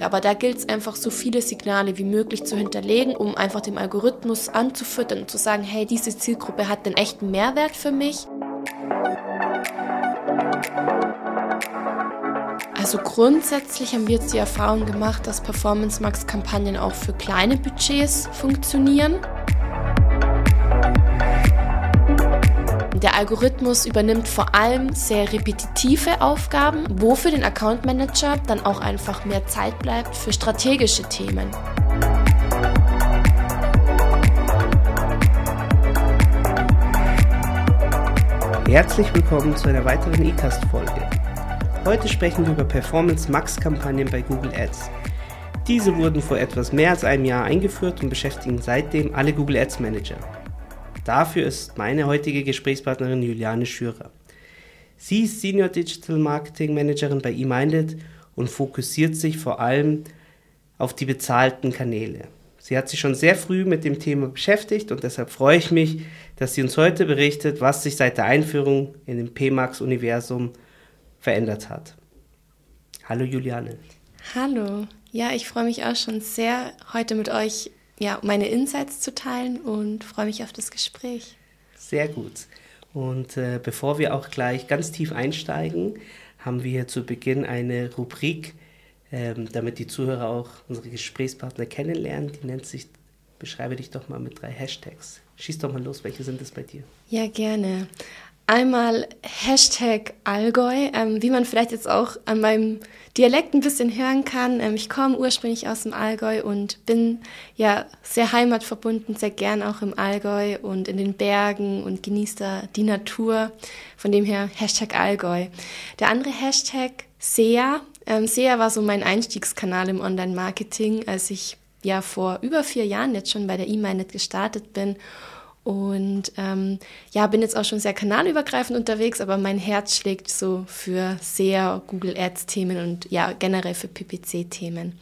Aber da gilt es einfach, so viele Signale wie möglich zu hinterlegen, um einfach dem Algorithmus anzufüttern und zu sagen, hey, diese Zielgruppe hat den echten Mehrwert für mich. Also grundsätzlich haben wir jetzt die Erfahrung gemacht, dass Performance Max Kampagnen auch für kleine Budgets funktionieren. Der Algorithmus übernimmt vor allem sehr repetitive Aufgaben, wo für den Account Manager dann auch einfach mehr Zeit bleibt für strategische Themen. Herzlich willkommen zu einer weiteren eCast-Folge. Heute sprechen wir über Performance Max-Kampagnen bei Google Ads. Diese wurden vor etwas mehr als einem Jahr eingeführt und beschäftigen seitdem alle Google Ads Manager. Dafür ist meine heutige Gesprächspartnerin Juliane Schürer. Sie ist Senior Digital Marketing Managerin bei eMinded und fokussiert sich vor allem auf die bezahlten Kanäle. Sie hat sich schon sehr früh mit dem Thema beschäftigt und deshalb freue ich mich, dass sie uns heute berichtet, was sich seit der Einführung in dem PMAX-Universum verändert hat. Hallo Juliane. Hallo. Ja, ich freue mich auch schon sehr, heute mit euch ja, meine Insights zu teilen und freue mich auf das Gespräch. Sehr gut. Und äh, bevor wir auch gleich ganz tief einsteigen, haben wir zu Beginn eine Rubrik, ähm, damit die Zuhörer auch unsere Gesprächspartner kennenlernen. Die nennt sich Beschreibe dich doch mal mit drei Hashtags. Schieß doch mal los, welche sind es bei dir? Ja, gerne. Einmal Hashtag Allgäu, ähm, wie man vielleicht jetzt auch an meinem Dialekt ein bisschen hören kann. Ähm, ich komme ursprünglich aus dem Allgäu und bin ja sehr heimatverbunden, sehr gern auch im Allgäu und in den Bergen und genieße da die Natur. Von dem her Hashtag Allgäu. Der andere Hashtag SEA. Ähm, SEA war so mein Einstiegskanal im Online-Marketing, als ich ja vor über vier Jahren jetzt schon bei der E-Minded gestartet bin und ähm, ja, bin jetzt auch schon sehr kanalübergreifend unterwegs, aber mein Herz schlägt so für sehr Google Ads-Themen und ja, generell für PPC-Themen.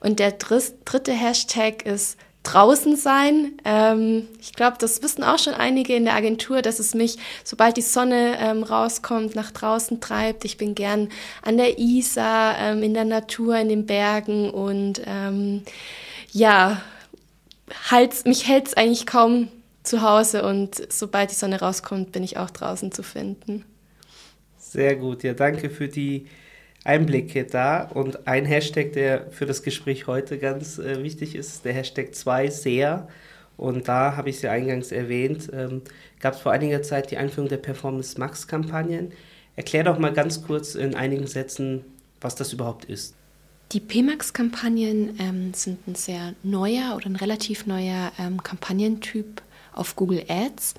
Und der dritte Hashtag ist draußen sein. Ähm, ich glaube, das wissen auch schon einige in der Agentur, dass es mich, sobald die Sonne ähm, rauskommt, nach draußen treibt. Ich bin gern an der Isar, ähm, in der Natur, in den Bergen und ähm, ja, halt, mich hält es eigentlich kaum zu Hause und sobald die Sonne rauskommt, bin ich auch draußen zu finden. Sehr gut, ja, danke für die Einblicke da. Und ein Hashtag, der für das Gespräch heute ganz äh, wichtig ist, der Hashtag 2 sehr. Und da habe ich es ja eingangs erwähnt, ähm, gab es vor einiger Zeit die Einführung der Performance Max Kampagnen. Erklär doch mal ganz kurz in einigen Sätzen, was das überhaupt ist. Die PMAX-Kampagnen ähm, sind ein sehr neuer oder ein relativ neuer ähm, Kampagnentyp auf Google Ads,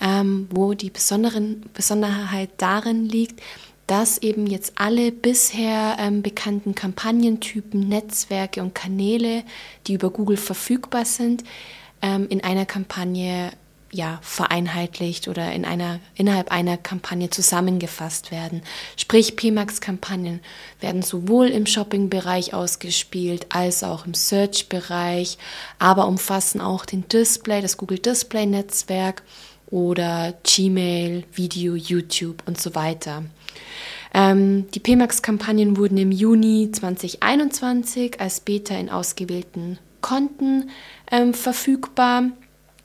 ähm, wo die besonderen, Besonderheit darin liegt, dass eben jetzt alle bisher ähm, bekannten Kampagnentypen, Netzwerke und Kanäle, die über Google verfügbar sind, ähm, in einer Kampagne ja, vereinheitlicht oder in einer, innerhalb einer Kampagne zusammengefasst werden. Sprich, PMAX-Kampagnen werden sowohl im Shopping-Bereich ausgespielt als auch im Search-Bereich, aber umfassen auch den Display, das Google Display-Netzwerk oder Gmail, Video, YouTube und so weiter. Ähm, die PMAX-Kampagnen wurden im Juni 2021 als Beta in ausgewählten Konten ähm, verfügbar.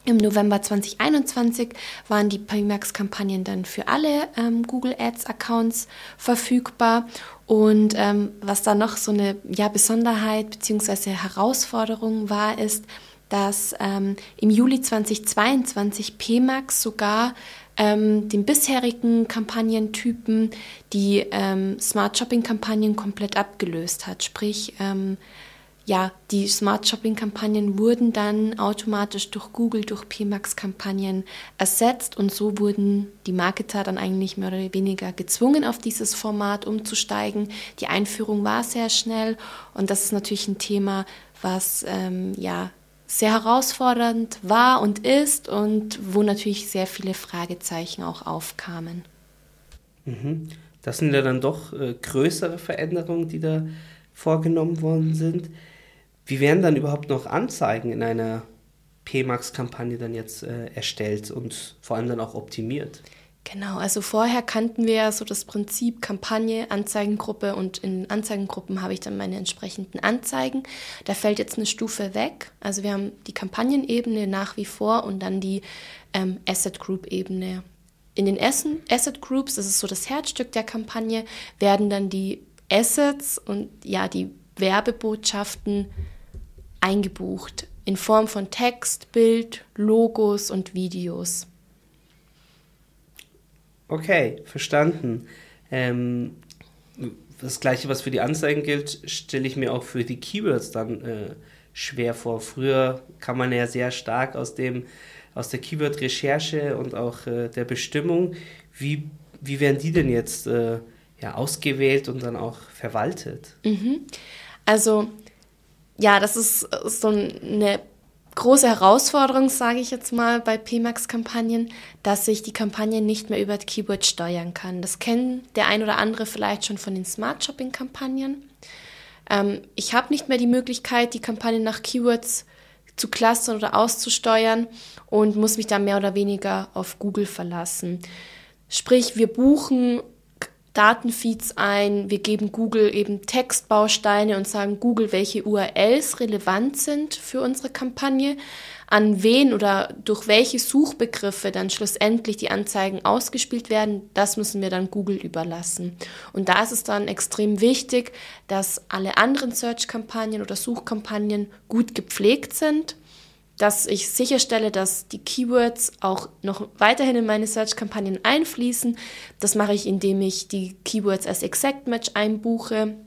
Im November 2021 waren die Pimax-Kampagnen dann für alle ähm, Google Ads-Accounts verfügbar. Und ähm, was da noch so eine ja, Besonderheit bzw. Herausforderung war, ist, dass ähm, im Juli 2022 PMAX sogar ähm, den bisherigen Kampagnentypen die ähm, Smart Shopping-Kampagnen komplett abgelöst hat. Sprich, ähm, ja, die Smart Shopping Kampagnen wurden dann automatisch durch Google, durch PMAX Kampagnen ersetzt und so wurden die Marketer dann eigentlich mehr oder weniger gezwungen, auf dieses Format umzusteigen. Die Einführung war sehr schnell und das ist natürlich ein Thema, was ähm, ja sehr herausfordernd war und ist und wo natürlich sehr viele Fragezeichen auch aufkamen. Mhm. Das sind ja dann doch äh, größere Veränderungen, die da vorgenommen worden sind. Wie werden dann überhaupt noch Anzeigen in einer PMAX-Kampagne dann jetzt äh, erstellt und vor allem dann auch optimiert? Genau, also vorher kannten wir ja so das Prinzip Kampagne, Anzeigengruppe und in Anzeigengruppen habe ich dann meine entsprechenden Anzeigen. Da fällt jetzt eine Stufe weg. Also wir haben die Kampagnenebene nach wie vor und dann die ähm, Asset Group Ebene. In den Asset Groups, das ist so das Herzstück der Kampagne, werden dann die Assets und ja die Werbebotschaften eingebucht in Form von Text, Bild, Logos und Videos. Okay, verstanden. Ähm, das gleiche, was für die Anzeigen gilt, stelle ich mir auch für die Keywords dann äh, schwer vor. Früher kann man ja sehr stark aus dem aus der Keyword-Recherche und auch äh, der Bestimmung, wie, wie werden die denn jetzt äh, ja, ausgewählt und dann auch verwaltet? Mhm. Also ja, das ist so eine große Herausforderung, sage ich jetzt mal, bei PMAX-Kampagnen, dass ich die Kampagne nicht mehr über das Keyword steuern kann. Das kennen der ein oder andere vielleicht schon von den Smart Shopping-Kampagnen. Ähm, ich habe nicht mehr die Möglichkeit, die Kampagne nach Keywords zu clustern oder auszusteuern und muss mich da mehr oder weniger auf Google verlassen. Sprich, wir buchen Datenfeeds ein, wir geben Google eben Textbausteine und sagen Google, welche URLs relevant sind für unsere Kampagne, an wen oder durch welche Suchbegriffe dann schlussendlich die Anzeigen ausgespielt werden, das müssen wir dann Google überlassen. Und da ist es dann extrem wichtig, dass alle anderen Search-Kampagnen oder Suchkampagnen gut gepflegt sind dass ich sicherstelle, dass die Keywords auch noch weiterhin in meine Search-Kampagnen einfließen. Das mache ich, indem ich die Keywords als Exact Match einbuche.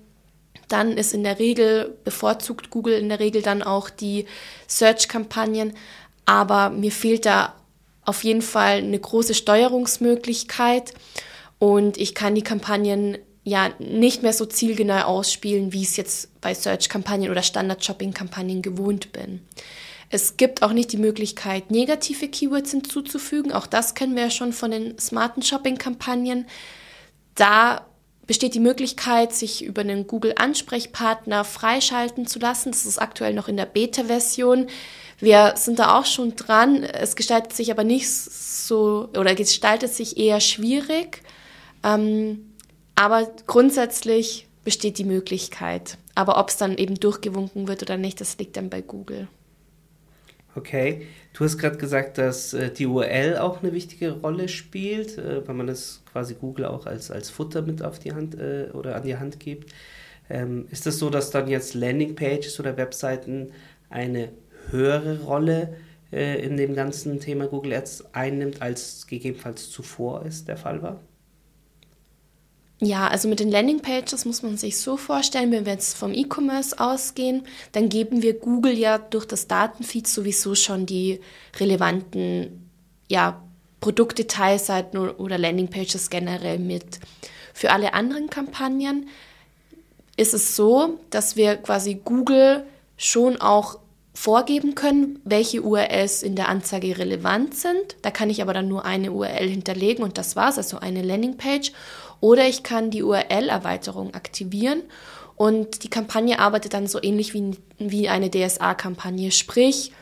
Dann ist in der Regel, bevorzugt Google in der Regel dann auch die Search-Kampagnen. Aber mir fehlt da auf jeden Fall eine große Steuerungsmöglichkeit und ich kann die Kampagnen ja nicht mehr so zielgenau ausspielen, wie ich es jetzt bei Search-Kampagnen oder Standard-Shopping-Kampagnen gewohnt bin. Es gibt auch nicht die Möglichkeit, negative Keywords hinzuzufügen. Auch das kennen wir ja schon von den smarten Shopping-Kampagnen. Da besteht die Möglichkeit, sich über einen Google-Ansprechpartner freischalten zu lassen. Das ist aktuell noch in der Beta-Version. Wir sind da auch schon dran. Es gestaltet sich aber nicht so oder gestaltet sich eher schwierig. Ähm, aber grundsätzlich besteht die Möglichkeit. Aber ob es dann eben durchgewunken wird oder nicht, das liegt dann bei Google. Okay, du hast gerade gesagt, dass äh, die URL auch eine wichtige Rolle spielt, äh, weil man das quasi Google auch als, als Futter mit auf die Hand äh, oder an die Hand gibt. Ähm, ist es das so, dass dann jetzt Landingpages oder Webseiten eine höhere Rolle äh, in dem ganzen Thema Google Ads einnimmt, als gegebenenfalls zuvor es der Fall war? Ja, also mit den Landingpages muss man sich so vorstellen, wenn wir jetzt vom E-Commerce ausgehen, dann geben wir Google ja durch das Datenfeed sowieso schon die relevanten ja, Produktdetailseiten oder Landingpages generell mit. Für alle anderen Kampagnen ist es so, dass wir quasi Google schon auch vorgeben können, welche URLs in der Anzeige relevant sind. Da kann ich aber dann nur eine URL hinterlegen und das war's, also eine Landingpage. Oder ich kann die URL-Erweiterung aktivieren und die Kampagne arbeitet dann so ähnlich wie, wie eine DSA-Kampagne. Sprich,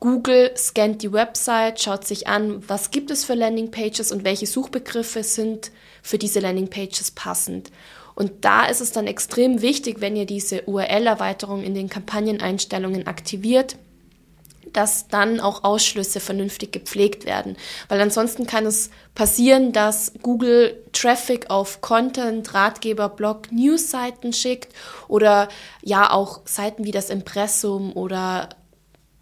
Google scannt die Website, schaut sich an, was gibt es für Landingpages und welche Suchbegriffe sind für diese Landingpages passend. Und da ist es dann extrem wichtig, wenn ihr diese URL-Erweiterung in den Kampagneneinstellungen aktiviert, dass dann auch Ausschlüsse vernünftig gepflegt werden. Weil ansonsten kann es passieren, dass Google Traffic auf Content, Ratgeber, Blog, News-Seiten schickt oder ja auch Seiten wie das Impressum oder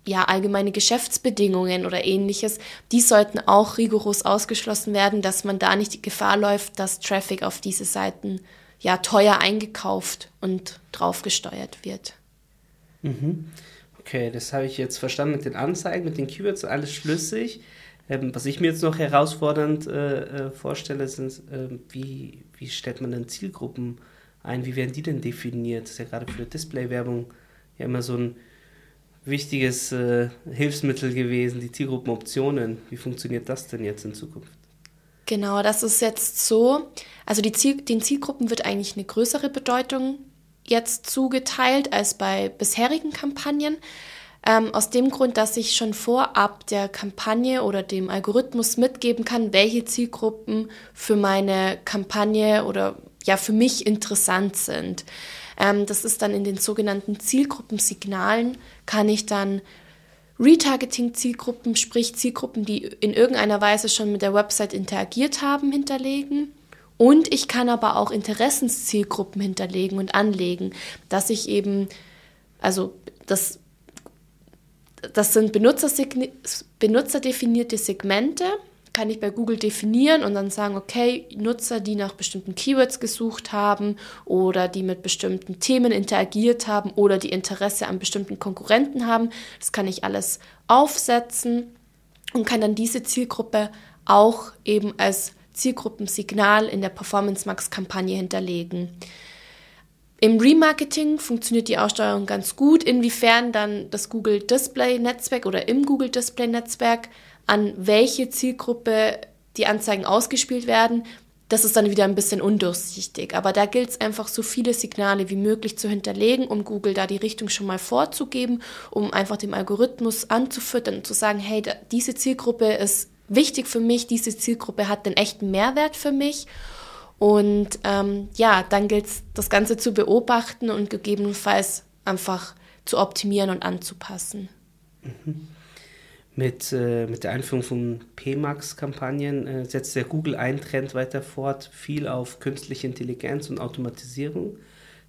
ja, allgemeine Geschäftsbedingungen oder ähnliches, die sollten auch rigoros ausgeschlossen werden, dass man da nicht die Gefahr läuft, dass Traffic auf diese Seiten ja teuer eingekauft und draufgesteuert wird. Mhm. Okay, das habe ich jetzt verstanden mit den Anzeigen, mit den Keywords, alles schlüssig. Ähm, was ich mir jetzt noch herausfordernd äh, äh, vorstelle, sind, äh, wie, wie stellt man denn Zielgruppen ein? Wie werden die denn definiert? Das ist ja gerade für Displaywerbung ja immer so ein wichtiges äh, Hilfsmittel gewesen, die Zielgruppenoptionen. Wie funktioniert das denn jetzt in Zukunft? Genau, das ist jetzt so. Also Ziel, den Zielgruppen wird eigentlich eine größere Bedeutung jetzt zugeteilt als bei bisherigen Kampagnen. Ähm, aus dem Grund, dass ich schon vorab der Kampagne oder dem Algorithmus mitgeben kann, welche Zielgruppen für meine Kampagne oder ja für mich interessant sind. Ähm, das ist dann in den sogenannten Zielgruppensignalen, kann ich dann Retargeting-Zielgruppen, sprich Zielgruppen, die in irgendeiner Weise schon mit der Website interagiert haben, hinterlegen. Und ich kann aber auch Interessenszielgruppen hinterlegen und anlegen, dass ich eben, also das, das sind benutzerdefinierte Segmente, kann ich bei Google definieren und dann sagen, okay, Nutzer, die nach bestimmten Keywords gesucht haben oder die mit bestimmten Themen interagiert haben oder die Interesse an bestimmten Konkurrenten haben, das kann ich alles aufsetzen und kann dann diese Zielgruppe auch eben als Zielgruppensignal in der Performance Max Kampagne hinterlegen. Im Remarketing funktioniert die Aussteuerung ganz gut, inwiefern dann das Google Display Netzwerk oder im Google Display Netzwerk an welche Zielgruppe die Anzeigen ausgespielt werden, das ist dann wieder ein bisschen undurchsichtig. Aber da gilt es einfach, so viele Signale wie möglich zu hinterlegen, um Google da die Richtung schon mal vorzugeben, um einfach dem Algorithmus anzufüttern und zu sagen, hey, diese Zielgruppe ist wichtig für mich, diese Zielgruppe hat den echten Mehrwert für mich. Und ähm, ja, dann gilt es, das Ganze zu beobachten und gegebenenfalls einfach zu optimieren und anzupassen. Mhm mit, äh, mit der Einführung von PMAX-Kampagnen äh, setzt der Google einen Trend weiter fort, viel auf künstliche Intelligenz und Automatisierung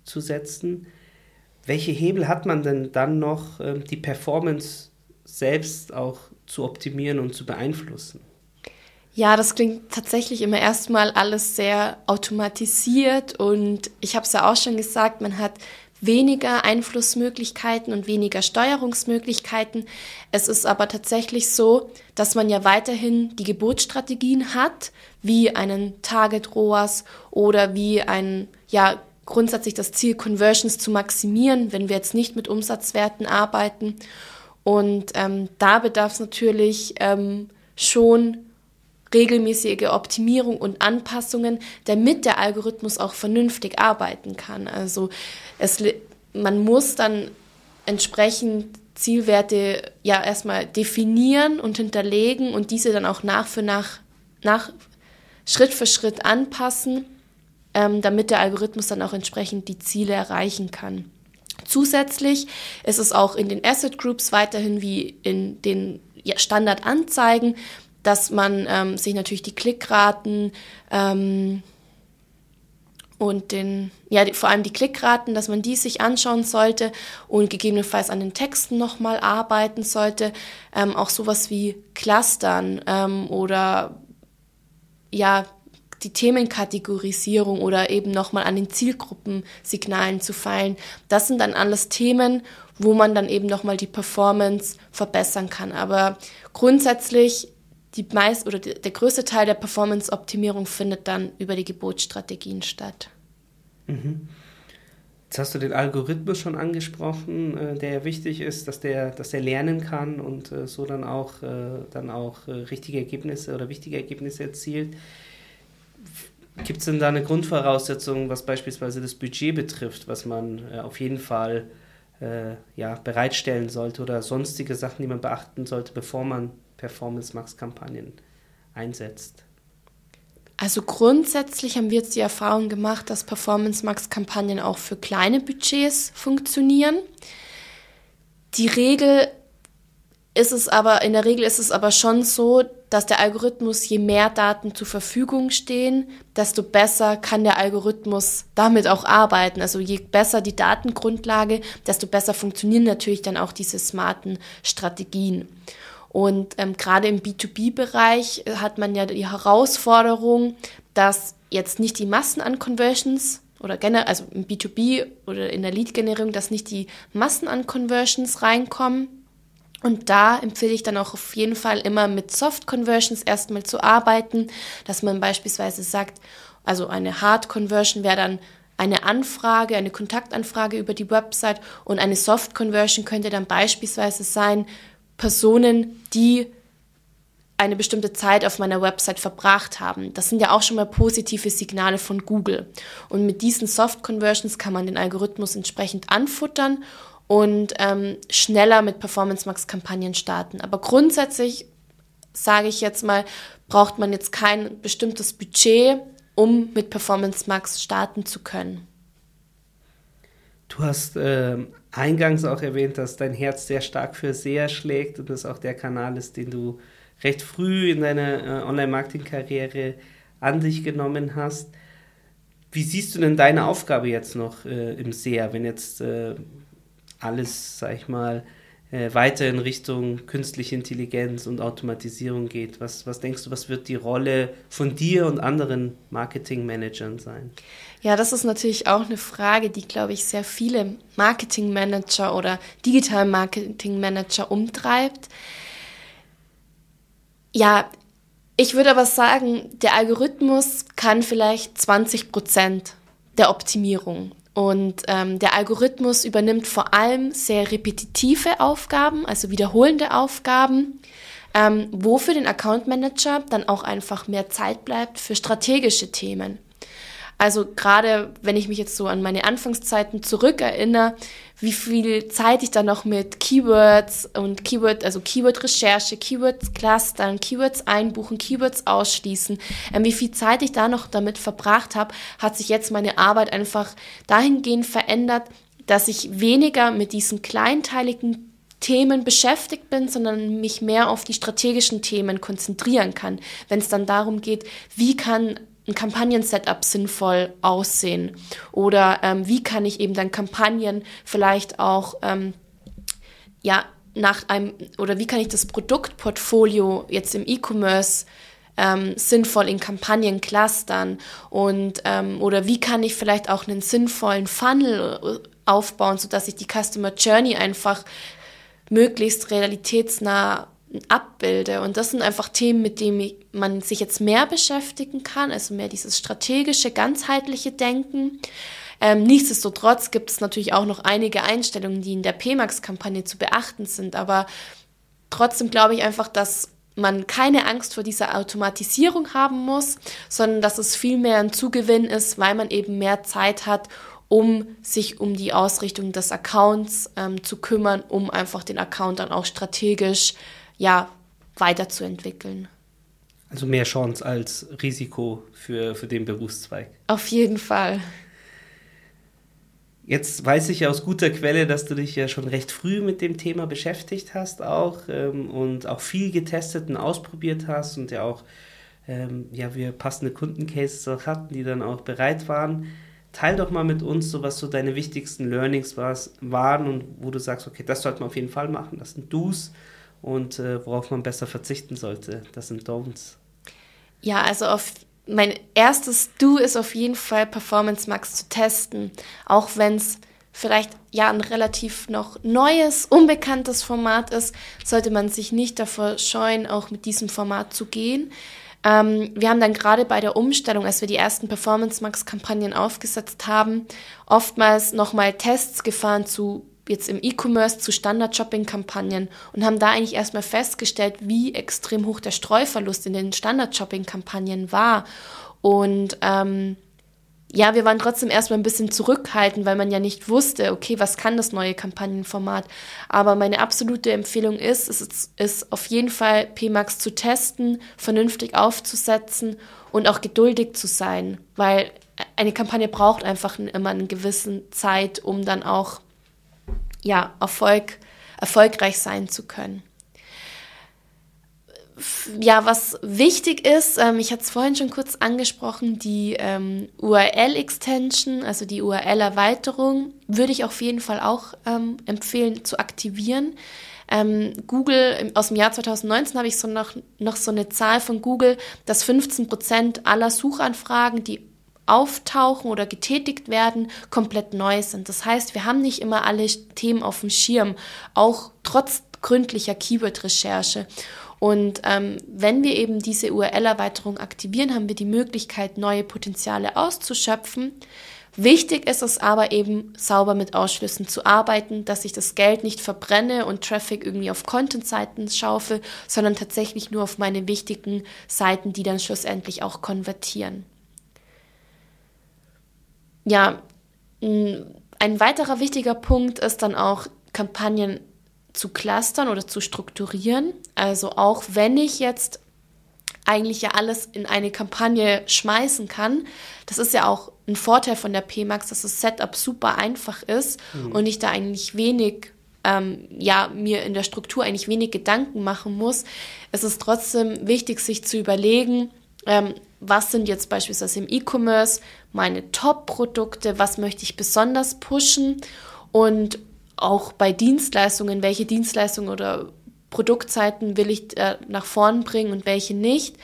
zu setzen. Welche Hebel hat man denn dann noch, äh, die Performance selbst auch zu optimieren und zu beeinflussen? Ja, das klingt tatsächlich immer erstmal alles sehr automatisiert und ich habe es ja auch schon gesagt, man hat weniger Einflussmöglichkeiten und weniger Steuerungsmöglichkeiten. Es ist aber tatsächlich so, dass man ja weiterhin die Geburtsstrategien hat, wie einen Target ROAS oder wie ein, ja, grundsätzlich das Ziel, Conversions zu maximieren, wenn wir jetzt nicht mit Umsatzwerten arbeiten. Und ähm, da bedarf es natürlich ähm, schon regelmäßige Optimierung und Anpassungen, damit der Algorithmus auch vernünftig arbeiten kann. Also es, man muss dann entsprechend Zielwerte ja erstmal definieren und hinterlegen und diese dann auch nach für nach, nach Schritt für Schritt anpassen, ähm, damit der Algorithmus dann auch entsprechend die Ziele erreichen kann. Zusätzlich ist es auch in den Asset Groups weiterhin wie in den Standardanzeigen dass man ähm, sich natürlich die Klickraten ähm, und den, ja, die, vor allem die Klickraten, dass man die sich anschauen sollte und gegebenenfalls an den Texten nochmal arbeiten sollte. Ähm, auch sowas wie Clustern ähm, oder ja, die Themenkategorisierung oder eben nochmal an den Zielgruppensignalen zu feilen. Das sind dann alles Themen, wo man dann eben nochmal die Performance verbessern kann. Aber grundsätzlich die meist oder der größte Teil der Performance-Optimierung findet dann über die Geburtsstrategien statt. Mhm. Jetzt hast du den Algorithmus schon angesprochen, äh, der wichtig ist, dass der, dass der lernen kann und äh, so dann auch, äh, dann auch richtige Ergebnisse oder wichtige Ergebnisse erzielt. Gibt es denn da eine Grundvoraussetzung, was beispielsweise das Budget betrifft, was man auf jeden Fall ja, bereitstellen sollte oder sonstige Sachen, die man beachten sollte, bevor man Performance Max Kampagnen einsetzt? Also grundsätzlich haben wir jetzt die Erfahrung gemacht, dass Performance Max Kampagnen auch für kleine Budgets funktionieren. Die Regel ist es aber, in der Regel ist es aber schon so, dass der Algorithmus, je mehr Daten zur Verfügung stehen, desto besser kann der Algorithmus damit auch arbeiten. Also je besser die Datengrundlage, desto besser funktionieren natürlich dann auch diese smarten Strategien. Und ähm, gerade im B2B-Bereich äh, hat man ja die Herausforderung, dass jetzt nicht die Massen an Conversions oder generell, also im B2B oder in der Lead-Generierung, dass nicht die Massen an Conversions reinkommen. Und da empfehle ich dann auch auf jeden Fall immer mit Soft Conversions erstmal zu arbeiten, dass man beispielsweise sagt, also eine Hard Conversion wäre dann eine Anfrage, eine Kontaktanfrage über die Website und eine Soft Conversion könnte dann beispielsweise sein, Personen, die eine bestimmte Zeit auf meiner Website verbracht haben. Das sind ja auch schon mal positive Signale von Google. Und mit diesen Soft Conversions kann man den Algorithmus entsprechend anfuttern und ähm, schneller mit Performance Max Kampagnen starten. Aber grundsätzlich sage ich jetzt mal, braucht man jetzt kein bestimmtes Budget, um mit Performance Max starten zu können. Du hast äh, eingangs auch erwähnt, dass dein Herz sehr stark für SEA schlägt und das auch der Kanal ist, den du recht früh in deiner äh, Online-Marketing-Karriere an dich genommen hast. Wie siehst du denn deine Aufgabe jetzt noch äh, im SEA, wenn jetzt äh, alles, sag ich mal, äh, weiter in Richtung künstliche Intelligenz und Automatisierung geht? Was, was denkst du, was wird die Rolle von dir und anderen Marketingmanagern sein? Ja, das ist natürlich auch eine Frage, die, glaube ich, sehr viele Marketingmanager oder Digital Marketingmanager umtreibt. Ja, ich würde aber sagen, der Algorithmus kann vielleicht 20 Prozent der Optimierung. Und ähm, der Algorithmus übernimmt vor allem sehr repetitive Aufgaben, also wiederholende Aufgaben, ähm, wo für den Account Manager dann auch einfach mehr Zeit bleibt für strategische Themen. Also gerade wenn ich mich jetzt so an meine Anfangszeiten zurückerinnere, wie viel Zeit ich da noch mit Keywords und Keyword, also Keyword-Recherche, Keywords clustern, Keywords einbuchen, Keywords ausschließen, ähm, wie viel Zeit ich da noch damit verbracht habe, hat sich jetzt meine Arbeit einfach dahingehend verändert, dass ich weniger mit diesen kleinteiligen Themen beschäftigt bin, sondern mich mehr auf die strategischen Themen konzentrieren kann, wenn es dann darum geht, wie kann ein Kampagnen-Setup sinnvoll aussehen? Oder ähm, wie kann ich eben dann Kampagnen vielleicht auch, ähm, ja, nach einem, oder wie kann ich das Produktportfolio jetzt im E-Commerce ähm, sinnvoll in Kampagnen clustern und ähm, oder wie kann ich vielleicht auch einen sinnvollen Funnel äh, aufbauen, sodass ich die Customer Journey einfach möglichst realitätsnah abbilde. Und das sind einfach Themen, mit denen man sich jetzt mehr beschäftigen kann, also mehr dieses strategische, ganzheitliche Denken. Ähm, nichtsdestotrotz gibt es natürlich auch noch einige Einstellungen, die in der PMAX-Kampagne zu beachten sind. Aber trotzdem glaube ich einfach, dass man keine Angst vor dieser Automatisierung haben muss, sondern dass es vielmehr ein Zugewinn ist, weil man eben mehr Zeit hat, um sich um die Ausrichtung des Accounts ähm, zu kümmern, um einfach den Account dann auch strategisch ja, weiterzuentwickeln. Also mehr Chance als Risiko für, für den Berufszweig. Auf jeden Fall. Jetzt weiß ich ja aus guter Quelle, dass du dich ja schon recht früh mit dem Thema beschäftigt hast auch ähm, und auch viel getestet und ausprobiert hast und ja auch ähm, ja, wir passende Kundencases auch hatten, die dann auch bereit waren. Teil doch mal mit uns, so was so deine wichtigsten Learnings was, waren und wo du sagst, okay, das sollte man auf jeden Fall machen. Das sind Do's und äh, worauf man besser verzichten sollte. Das sind Don'ts. Ja, also auf mein erstes Do ist auf jeden Fall Performance Max zu testen, auch wenn es vielleicht ja ein relativ noch neues, unbekanntes Format ist, sollte man sich nicht davor scheuen, auch mit diesem Format zu gehen. Ähm, wir haben dann gerade bei der Umstellung, als wir die ersten Performance Max Kampagnen aufgesetzt haben, oftmals nochmal Tests gefahren zu jetzt im E-Commerce zu Standard-Shopping-Kampagnen und haben da eigentlich erstmal festgestellt, wie extrem hoch der Streuverlust in den Standard-Shopping-Kampagnen war. Und ähm, ja, wir waren trotzdem erstmal ein bisschen zurückhaltend, weil man ja nicht wusste, okay, was kann das neue Kampagnenformat. Aber meine absolute Empfehlung ist, es ist, ist auf jeden Fall PMAX zu testen, vernünftig aufzusetzen und auch geduldig zu sein, weil eine Kampagne braucht einfach immer eine gewisse Zeit, um dann auch ja, Erfolg, erfolgreich sein zu können. Ja, was wichtig ist, ähm, ich hatte es vorhin schon kurz angesprochen, die ähm, URL-Extension, also die URL-Erweiterung, würde ich auf jeden Fall auch ähm, empfehlen zu aktivieren. Ähm, Google, aus dem Jahr 2019 habe ich so noch, noch so eine Zahl von Google, dass 15 Prozent aller Suchanfragen, die auftauchen oder getätigt werden, komplett neu sind. Das heißt, wir haben nicht immer alle Themen auf dem Schirm, auch trotz gründlicher Keyword-Recherche. Und ähm, wenn wir eben diese URL-Erweiterung aktivieren, haben wir die Möglichkeit, neue Potenziale auszuschöpfen. Wichtig ist es aber eben, sauber mit Ausschlüssen zu arbeiten, dass ich das Geld nicht verbrenne und Traffic irgendwie auf Content-Seiten schaufe, sondern tatsächlich nur auf meine wichtigen Seiten, die dann schlussendlich auch konvertieren ja, ein weiterer wichtiger Punkt ist dann auch Kampagnen zu clustern oder zu strukturieren. Also auch wenn ich jetzt eigentlich ja alles in eine Kampagne schmeißen kann, das ist ja auch ein Vorteil von der PMAX, dass das Setup super einfach ist mhm. und ich da eigentlich wenig ähm, ja, mir in der Struktur eigentlich wenig Gedanken machen muss. Es ist trotzdem wichtig, sich zu überlegen, ähm, was sind jetzt beispielsweise im E-Commerce meine Top-Produkte, was möchte ich besonders pushen und auch bei Dienstleistungen, welche Dienstleistungen oder Produktzeiten will ich äh, nach vorn bringen und welche nicht.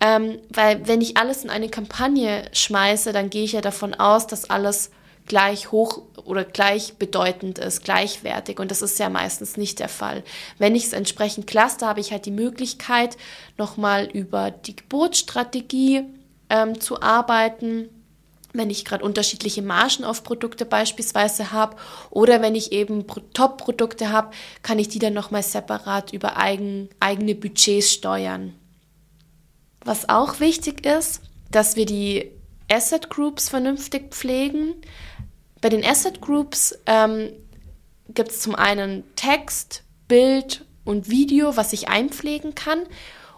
Ähm, weil wenn ich alles in eine Kampagne schmeiße, dann gehe ich ja davon aus, dass alles gleich hoch oder gleich bedeutend ist, gleichwertig. Und das ist ja meistens nicht der Fall. Wenn ich es entsprechend cluster, habe ich halt die Möglichkeit, nochmal über die Geburtsstrategie ähm, zu arbeiten wenn ich gerade unterschiedliche Margen auf Produkte beispielsweise habe oder wenn ich eben Top-Produkte habe, kann ich die dann nochmal separat über eigen, eigene Budgets steuern. Was auch wichtig ist, dass wir die Asset Groups vernünftig pflegen. Bei den Asset Groups ähm, gibt es zum einen Text, Bild und Video, was ich einpflegen kann.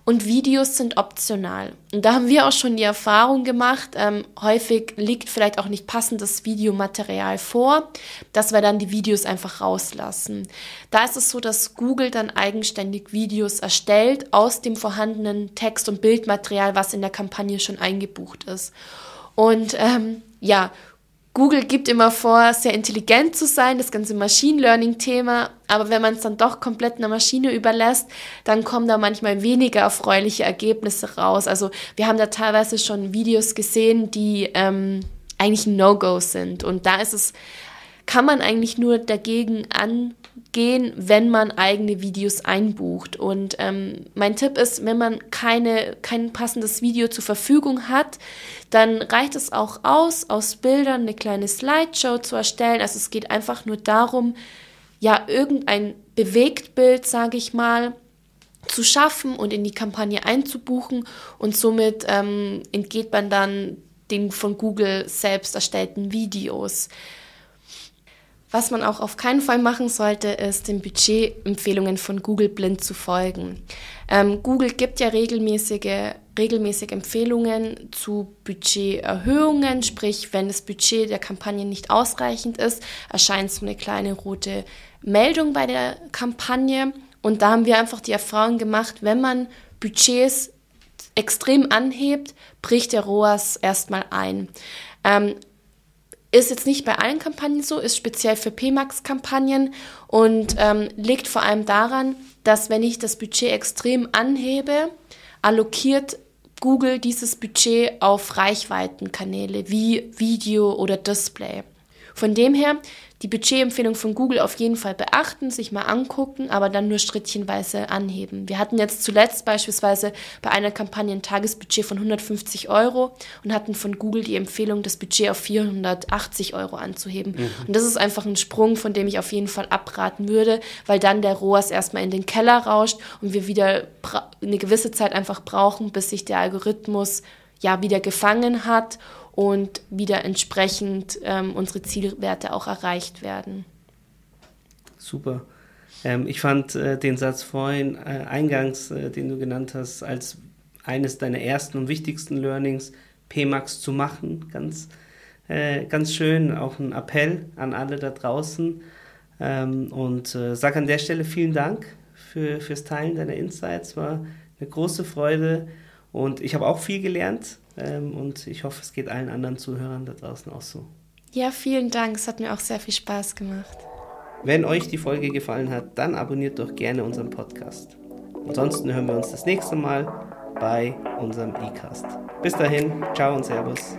Und Videos sind optional. Und da haben wir auch schon die Erfahrung gemacht, ähm, häufig liegt vielleicht auch nicht passendes Videomaterial vor, dass wir dann die Videos einfach rauslassen. Da ist es so, dass Google dann eigenständig Videos erstellt aus dem vorhandenen Text- und Bildmaterial, was in der Kampagne schon eingebucht ist. Und ähm, ja, Google gibt immer vor, sehr intelligent zu sein, das ganze Machine Learning-Thema. Aber wenn man es dann doch komplett einer Maschine überlässt, dann kommen da manchmal weniger erfreuliche Ergebnisse raus. Also wir haben da teilweise schon Videos gesehen, die ähm, eigentlich ein No-Go sind. Und da ist es, kann man eigentlich nur dagegen an gehen, wenn man eigene Videos einbucht. Und ähm, mein Tipp ist, wenn man keine, kein passendes Video zur Verfügung hat, dann reicht es auch aus, aus Bildern eine kleine Slideshow zu erstellen. Also es geht einfach nur darum, ja, irgendein Bewegtbild, sage ich mal, zu schaffen und in die Kampagne einzubuchen und somit ähm, entgeht man dann den von Google selbst erstellten Videos. Was man auch auf keinen Fall machen sollte, ist den Budgetempfehlungen von Google blind zu folgen. Ähm, Google gibt ja regelmäßige, regelmäßig Empfehlungen zu Budgeterhöhungen, sprich, wenn das Budget der Kampagne nicht ausreichend ist, erscheint so eine kleine rote Meldung bei der Kampagne. Und da haben wir einfach die Erfahrung gemacht, wenn man Budgets extrem anhebt, bricht der ROAS erstmal ein. Ähm, ist jetzt nicht bei allen Kampagnen so, ist speziell für PMAX-Kampagnen und ähm, liegt vor allem daran, dass wenn ich das Budget extrem anhebe, allokiert Google dieses Budget auf Reichweitenkanäle wie Video oder Display. Von dem her die Budgetempfehlung von Google auf jeden Fall beachten, sich mal angucken, aber dann nur schrittchenweise anheben. Wir hatten jetzt zuletzt beispielsweise bei einer Kampagne ein Tagesbudget von 150 Euro und hatten von Google die Empfehlung, das Budget auf 480 Euro anzuheben. Mhm. Und das ist einfach ein Sprung, von dem ich auf jeden Fall abraten würde, weil dann der ROAS erstmal in den Keller rauscht und wir wieder eine gewisse Zeit einfach brauchen, bis sich der Algorithmus ja wieder gefangen hat und wieder entsprechend ähm, unsere Zielwerte auch erreicht werden. Super. Ähm, ich fand äh, den Satz vorhin äh, eingangs, äh, den du genannt hast, als eines deiner ersten und wichtigsten Learnings, PMAX zu machen. Ganz, äh, ganz schön, auch ein Appell an alle da draußen. Ähm, und äh, sag an der Stelle vielen Dank für, fürs Teilen deiner Insights. War eine große Freude und ich habe auch viel gelernt ähm, und ich hoffe, es geht allen anderen Zuhörern da draußen auch so. Ja, vielen Dank. Es hat mir auch sehr viel Spaß gemacht. Wenn euch die Folge gefallen hat, dann abonniert doch gerne unseren Podcast. Ansonsten hören wir uns das nächste Mal bei unserem E-Cast. Bis dahin, ciao und Servus.